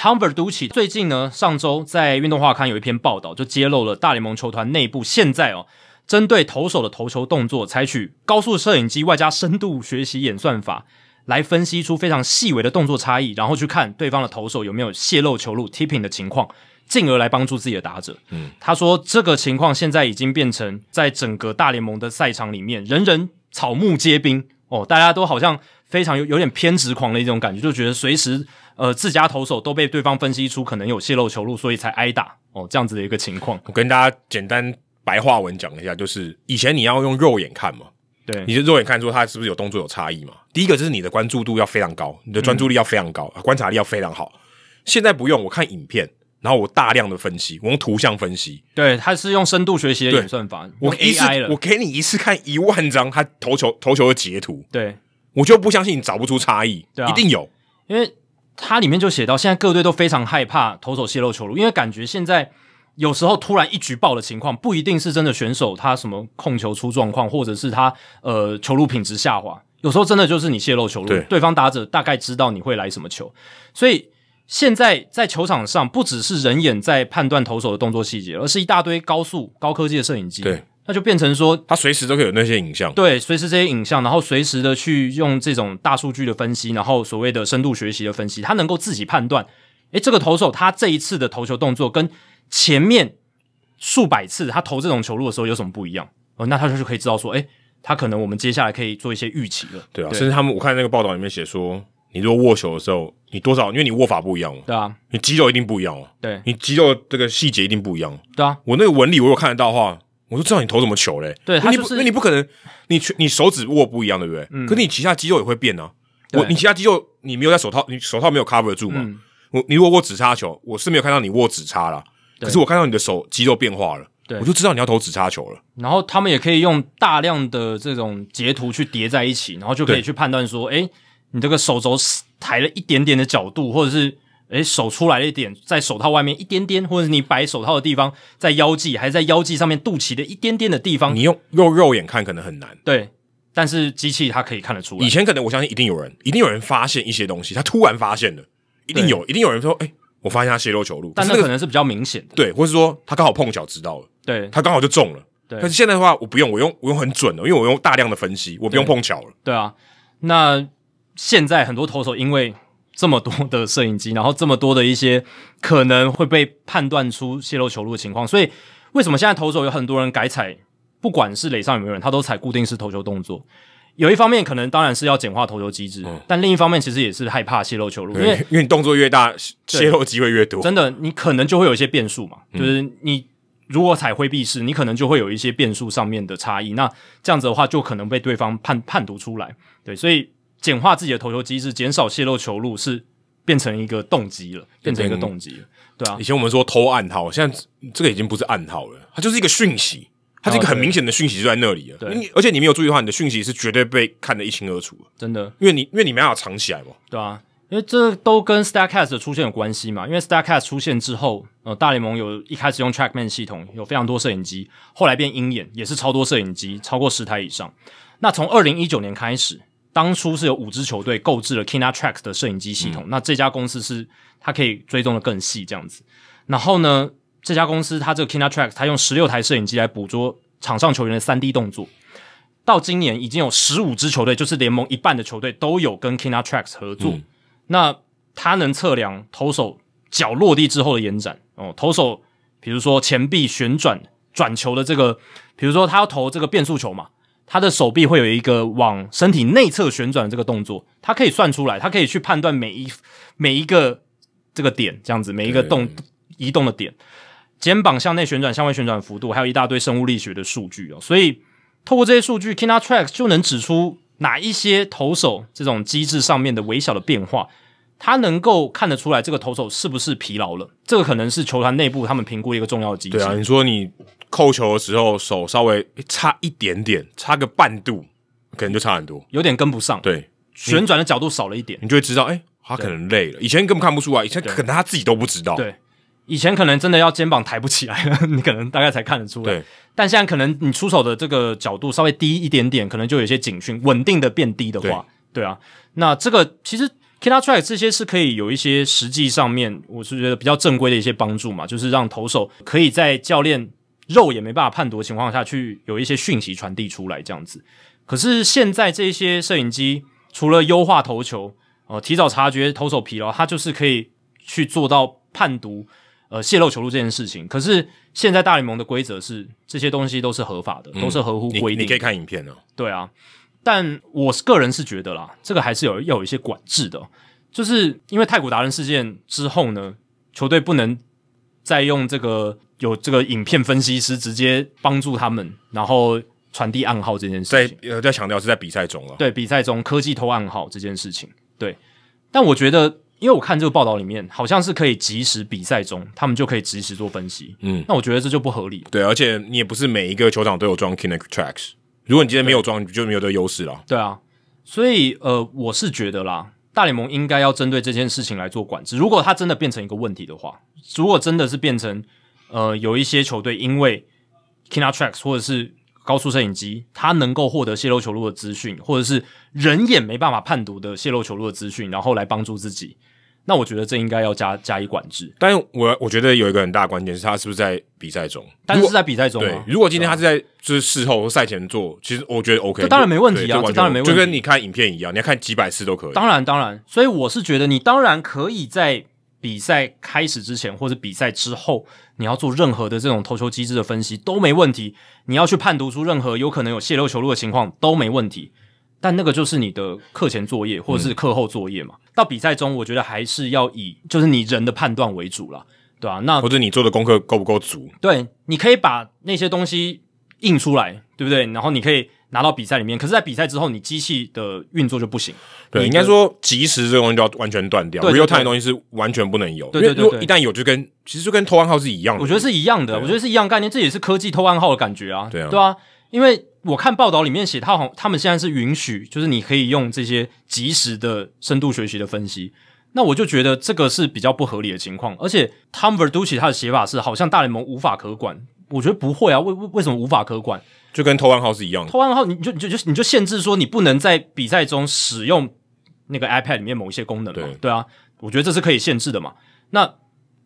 Tom Verducci 最近呢，上周在运动画刊有一篇报道，就揭露了大联盟球团内部现在哦，针对投手的投球动作，采取高速摄影机外加深度学习演算法，来分析出非常细微的动作差异，然后去看对方的投手有没有泄露球路 tipping 的情况，进而来帮助自己的打者。嗯，他说这个情况现在已经变成在整个大联盟的赛场里面，人人草木皆兵哦，大家都好像非常有有点偏执狂的一种感觉，就觉得随时呃自家投手都被对方分析出可能有泄露球路，所以才挨打哦，这样子的一个情况。我跟大家简单白话文讲一下，就是以前你要用肉眼看嘛，对你就肉眼看出他是不是有动作有差异嘛。第一个就是你的关注度要非常高，你的专注力要非常高，观察力要非常好。现在不用，我看影片，然后我大量的分析，我用图像分析，对，他是用深度学习的演算法，我一次 AI 了，我给你一次看一万张他投球投球的截图，对，我就不相信你找不出差异，对啊。一定有。因为它里面就写到，现在各队都非常害怕投手泄露球路，因为感觉现在有时候突然一局爆的情况，不一定是真的选手他什么控球出状况，或者是他呃球路品质下滑，有时候真的就是你泄露球路，对方打者大概知道你会来什么球，所以。现在在球场上，不只是人眼在判断投手的动作细节，而是一大堆高速、高科技的摄影机。对，那就变成说，他随时都可以有那些影像。对，随时这些影像，然后随时的去用这种大数据的分析，然后所谓的深度学习的分析，他能够自己判断，诶，这个投手他这一次的投球动作跟前面数百次他投这种球路的时候有什么不一样？哦，那他就是可以知道说，诶，他可能我们接下来可以做一些预期了。对啊，甚至他们我看那个报道里面写说，你如果握球的时候，你多少，因为你握法不一样嘛，对啊，你肌肉一定不一样哦，对你肌肉这个细节一定不一样。对啊，我那个纹理，我有看得到的话，我就知道你投什么球嘞。对他就是因为你不，因为你不可能，你全你手指握不一样，对不对？嗯。可是你其他肌肉也会变啊。我你其他肌肉你没有在手套，你手套没有 cover 住嘛？嗯我你如果握指叉球，我是没有看到你握指叉啦，可是我看到你的手肌肉变化了，对我就知道你要投指叉球了。然后他们也可以用大量的这种截图去叠在一起，然后就可以去判断说，诶，你这个手肘抬了一点点的角度，或者是诶手出来了一点，在手套外面一点点，或者是你摆手套的地方在腰际，还是在腰际上面肚脐的一点点的地方，你用用肉眼看可能很难。对，但是机器它可以看得出来以。前可能我相信一定有人，一定有人发现一些东西，他突然发现了，一定有，一定有人说，哎、我发现他泄露球路，但是可能是比较明显的，对，或是说他刚好碰巧知道了，对他刚好就中了。对但是现在的话，我不用，我用我用很准的，因为我用大量的分析，我不用碰巧了。对啊。那现在很多投手因为这么多的摄影机，然后这么多的一些可能会被判断出泄露球路的情况，所以为什么现在投手有很多人改踩，不管是垒上有没有人，他都踩固定式投球动作。有一方面可能当然是要简化投球机制，但另一方面其实也是害怕泄露球路，因为因为你动作越大，泄露机会越多。真的，你可能就会有一些变数嘛，就是你如果踩挥臂式，你可能就会有一些变数上面的差异，那这样子的话，就可能被对方判判读出来。对，所以简化自己的投球机制，减少泄露球路，是变成一个动机了，变成一个动机了。对啊以，前我们说偷暗号，现在这个已经不是暗号了，它就是一个讯息，它是一个很明显的讯息就在那里了。对你而且你没有注意的话，你的讯息是绝对被看得一清二楚的，真的，因为你因为你没办法藏起来嘛。对啊，因为这都跟 Starcast 的出现有关系嘛。因为 Starcast 出现之后，呃，大联盟有一开始用 TrackMan 系统，有非常多摄影机，后来变鹰眼，也是超多摄影机，超过十台以上。那从二零一九年开始，当初是有五支球队购置了 KinaTrack 的摄影机系统，那这家公司是它可以追踪的更细这样子。然后呢，这家公司它这个 KinaTrack 它用十六台摄影机来捕捉场上球员的三 D 动作。到今年已经有十五支球队，就是联盟一半的球队都有跟 KinaTrack 合作。嗯那它能测量投手脚落地之后的延展哦，投手比如说前臂旋转转球的这个，比如说他要投这个变速球嘛，他的手臂会有一个往身体内侧旋转的这个动作，他可以算出来，他可以去判断每一每一个这个点，这样子每一个动移动的点，肩膀向内旋转、向外旋转幅度，还有一大堆生物力学的数据哦，所以透过这些数据，KinaTrack 就能指出哪一些投手这种机制上面的微小的变化，他能够看得出来这个投手是不是疲劳了。这个可能是球团内部他们评估一个重要的机制。对啊，你说你扣球的时候手稍微差一点点，差个半度，可能就差很多。有点跟不上，对，旋转的角度少了一点。你就会知道，哎、他可能累了。以前根本看不出来，以前可能他自己都不知道。对，以前可能真的要肩膀抬不起来了，你可能大概才看得出来。对，但现在可能你出手的这个角度稍微低一点点，可能就有些警讯，稳定的变低的话，对啊，那这个其实 Kina Track 这些是可以有一些实际上面，我是觉得比较正规的一些帮助嘛，就是让投手可以在教练肉也没办法判读的情况下去有一些讯息传递出来，这样子。可是现在这些摄影机除了优化投球，呃，提早察觉投手疲劳，它就是可以去做到判读呃泄露球路这件事情。可是现在大联盟的规则是这些东西都是合法的，都是合乎规定。你可以看影片哦。对啊。但我是个人是觉得啦，这个还是有要有一些管制的，就是因为太古达人事件之后呢，球队不能再用这个有这个影片分析师直接帮助他们，然后传递暗号这件事情。在呃，在强调是在比赛中了，对比赛中科技偷暗号这件事情。对，但我觉得，因为我看这个报道里面，好像是可以及时比赛中，他们就可以及时做分析。嗯，那我觉得这就不合理。对，而且你也不是每一个球场都有装 Kinect Tracks。如果你今天没有装，你就没有这个优势了。对啊，所以呃，我是觉得啦，大联盟应该要针对这件事情来做管制。如果它真的变成一个问题的话，如果真的是变成呃，有一些球队因为 Kina Tracks 或者是高速摄影机，它能够获得泄露球路的资讯，或者是人眼没办法判读的泄露球路的资讯，然后来帮助自己。那我觉得这应该要加加以管制，但是我我觉得有一个很大的关键是他是不是在比赛中，但是在比赛中，对，如果今天他是在就是事后或赛前做，其实我觉得 OK，这当然没问题啊，这当然没问题，就跟你看影片一样，你要看几百次都可以。当然当然，所以我是觉得你当然可以在比赛开始之前或者比赛之后，你要做任何的这种投球机制的分析都没问题，你要去判读出任何有可能有泄露球路的情况都没问题。但那个就是你的课前作业或者是课后作业嘛？到比赛中，我觉得还是要以就是你人的判断为主了，对吧？那或者你做的功课够不够足？对，你可以把那些东西印出来，对不对？然后你可以拿到比赛里面。可是，在比赛之后，你机器的运作就不行。对，应该说及时这个东西就要完全断掉，real time 的东西是完全不能有。对对对，一旦有，就跟其实就跟偷暗号是一样的。我觉得是一样的，我觉得是一样概念，这也是科技偷暗号的感觉啊。对啊，对啊，因为。我看报道里面写，他好，他们现在是允许，就是你可以用这些即时的深度学习的分析。那我就觉得这个是比较不合理的情况。而且 Tom Verducci 他的写法是，好像大联盟无法可管。我觉得不会啊，为为为什么无法可管？就跟偷暗号是一样的。偷暗号，你就你就就你就限制说，你不能在比赛中使用那个 iPad 里面某一些功能嘛？对啊，我觉得这是可以限制的嘛。那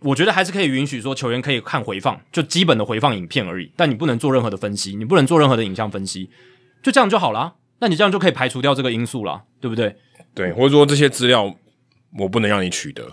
我觉得还是可以允许说球员可以看回放，就基本的回放影片而已。但你不能做任何的分析，你不能做任何的影像分析，就这样就好了。那你这样就可以排除掉这个因素了，对不对？对，或者说这些资料我不能让你取得，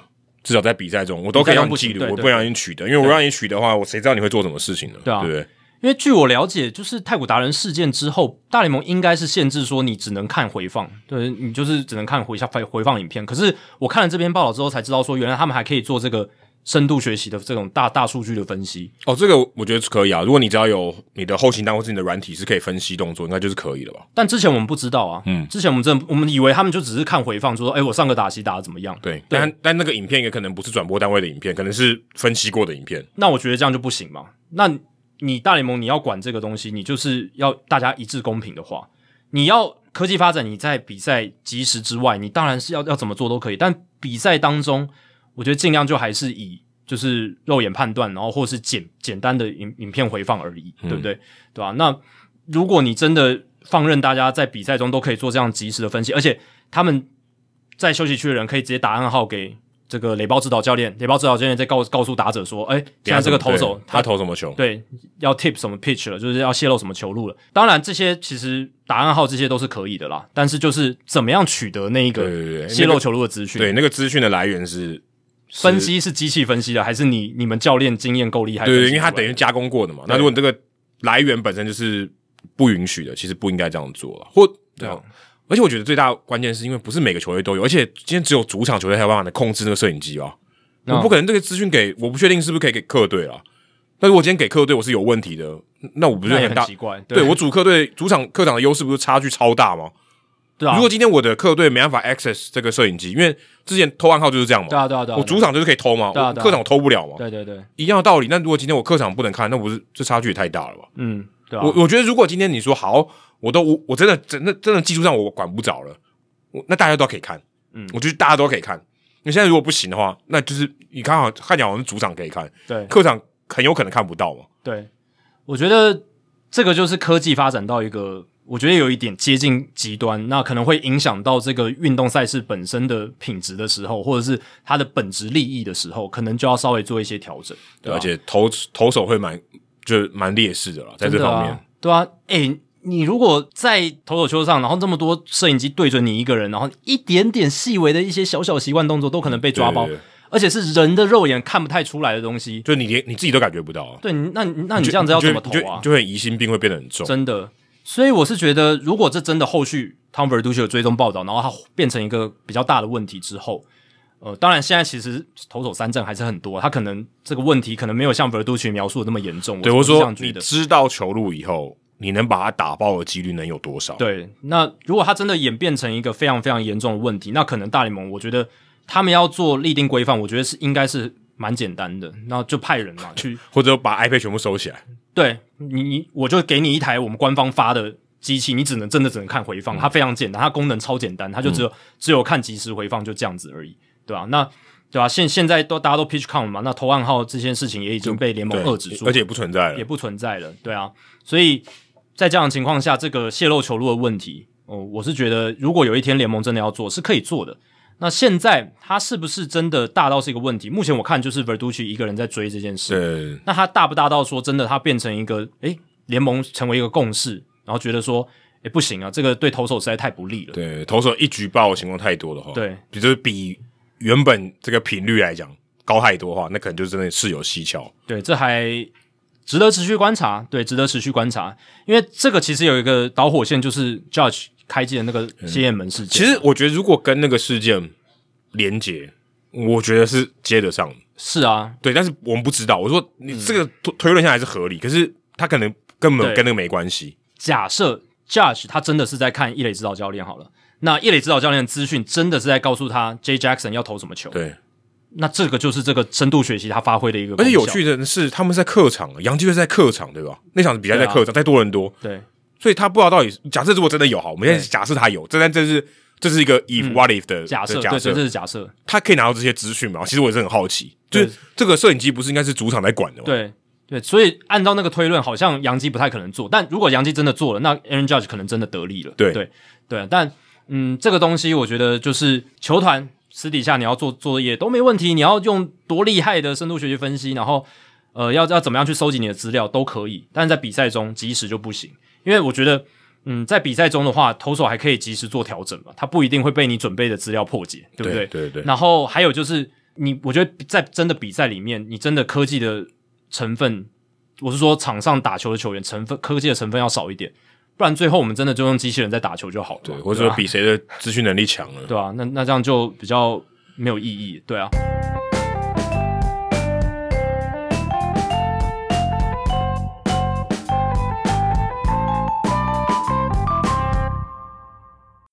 至少在比赛中我都可以让你记录，我不让你取得，因为我让你取得的话，我谁知道你会做什么事情呢？对啊，对不对？因为据我了解，就是太古达人事件之后，大联盟应该是限制说你只能看回放，对你就是只能看回下回回放影片。可是我看了这篇报道之后才知道，说原来他们还可以做这个。深度学习的这种大大数据的分析哦，这个我觉得是可以啊。如果你只要有你的后勤单或是你的软体是可以分析动作，应该就是可以了吧？但之前我们不知道啊，嗯，之前我们真我们以为他们就只是看回放，说哎，我上个打戏打的怎么样？对，但但那个影片也可能不是转播单位的影片，可能是分析过的影片。那我觉得这样就不行嘛。那你大联盟你要管这个东西，你就是要大家一致公平的话，你要科技发展，你在比赛及时之外，你当然是要要怎么做都可以。但比赛当中，我觉得尽量就还是以。就是肉眼判断，然后或是简简单的影影片回放而已，对不对？对吧？那如果你真的放任大家在比赛中都可以做这样及时的分析，而且他们在休息区的人可以直接打暗号给这个垒包指导教练，垒包指导教练再告告诉打者说：“哎，现在这个投手他投什么球？对，要 tip 什么 pitch 了，就是要泄露什么球路了。当然，这些其实打暗号这些都是可以的啦，但是就是怎么样取得那一个泄露球路的资讯？对，那个资讯的来源是。分析是机器分析的，还是你你们教练经验够厉害？对，因为他等于加工过的嘛。那如果你这个来源本身就是不允许的，其实不应该这样做了。或对啊，而且我觉得最大关键是因为不是每个球队都有，而且今天只有主场球队才有办法来控制那个摄影机啊。我不可能这个资讯给，我不确定是不是可以给客队啊。那如果今天给客队我是有问题的，那我不是很奇怪？对我主客队主场客场的优势不是差距超大吗？对啊。如果今天我的客队没办法 access 这个摄影机，因为之前偷暗号就是这样嘛，对啊对啊对啊，我主场就是可以偷嘛，我客场我偷不了嘛，对对对，一样的道理。那如果今天我客场不能看，那不是这差距也太大了吧？嗯，对啊我我觉得如果今天你说好，我都我我真的真的真的技术上我管不着了，我那大家都可以看，嗯，我觉得大家都可以看。你现在如果不行的话，那就是你看好看讲，我们主场可以看，对，客场很有可能看不到嘛。对，我觉得这个就是科技发展到一个我觉得有一点接近极端，那可能会影响到这个运动赛事本身的品质的时候，或者是它的本质利益的时候，可能就要稍微做一些调整。对，而且投投手会蛮就蛮劣势的了，在这方面，对啊，哎，你如果在投手球上，然后这么多摄影机对准你一个人，然后一点点细微的一些小小习惯动作都可能被抓包，而且是人的肉眼看不太出来的东西，就你连你自己都感觉不到。对，那那你这样子要怎么投啊？就会疑心病会变得很重，真的。所以我是觉得，如果这真的后续 Tom Verducci 有追踪报道，然后他变成一个比较大的问题之后，呃，当然现在其实投手三振还是很多，他可能这个问题可能没有像 Verducci 描述的那么严重。对，我说你知道球路以后，你能把它打爆的几率能有多少？对，那如果他真的演变成一个非常非常严重的问题，那可能大联盟我觉得他们要做立定规范，我觉得是应该是蛮简单的，那就派人嘛去，或者把 iPad 全部收起来。对你，你我就给你一台我们官方发的机器，你只能真的只能看回放，它非常简单，它功能超简单，它就只有只有看即时回放，就这样子而已，对吧？那对吧？现现在都大家都 pitch count 嘛，那投暗号这件事情也已经被联盟遏制住，而且不存在了，也不存在了，对啊。所以在这样的情况下，这个泄露球路的问题，哦，我是觉得如果有一天联盟真的要做，是可以做的。那现在他是不是真的大到是一个问题？目前我看就是 Verducci 一个人在追这件事。对。那他大不大到说真的，他变成一个诶联盟成为一个共识，然后觉得说诶不行啊，这个对投手实在太不利了。对，投手一举报的情况太多的话，对，就是比原本这个频率来讲高太多的话，那可能就真的是有蹊跷。对，这还值得持续观察。对，值得持续观察，因为这个其实有一个导火线，就是 Judge。开机的那个蝎眼门事件，其实我觉得如果跟那个事件连接，我觉得是接得上。是啊，对，但是我们不知道。我说你这个推论下来是合理，可是他可能根本跟那个没关系。假设 Judge 他真的是在看一垒指导教练好了，那一垒指导教练的资讯真的是在告诉他 J Jackson 要投什么球？对，那这个就是这个深度学习他发挥的一个。而且有趣的是，他们在客场，杨基队在客场，对吧？那场比赛在客场，在多伦多。对。所以他不知道到底假设如果真的有好，我们现在假设他有，这但这是这是一个 if what if 的假设，假设。这是假设，他可以拿到这些资讯吗？其实我也是很好奇，就是这个摄影机不是应该是主场在管的吗？对对，所以按照那个推论，好像杨基不太可能做，但如果杨基真的做了，那 Aaron Judge 可能真的得利了。对。对对，但嗯，这个东西我觉得就是球团私底下你要做作业都没问题，你要用多厉害的深度学习分析，然后呃要要怎么样去收集你的资料都可以，但是在比赛中及时就不行，因为我觉得。嗯，在比赛中的话，投手还可以及时做调整嘛，他不一定会被你准备的资料破解，对不对？对对。然后还有就是，你我觉得在真的比赛里面，你真的科技的成分，我是说场上打球的球员成分，科技的成分要少一点，不然最后我们真的就用机器人在打球就好了。对，或者说比谁的资讯能力强了，对啊，那那这样就比较没有意义，对啊。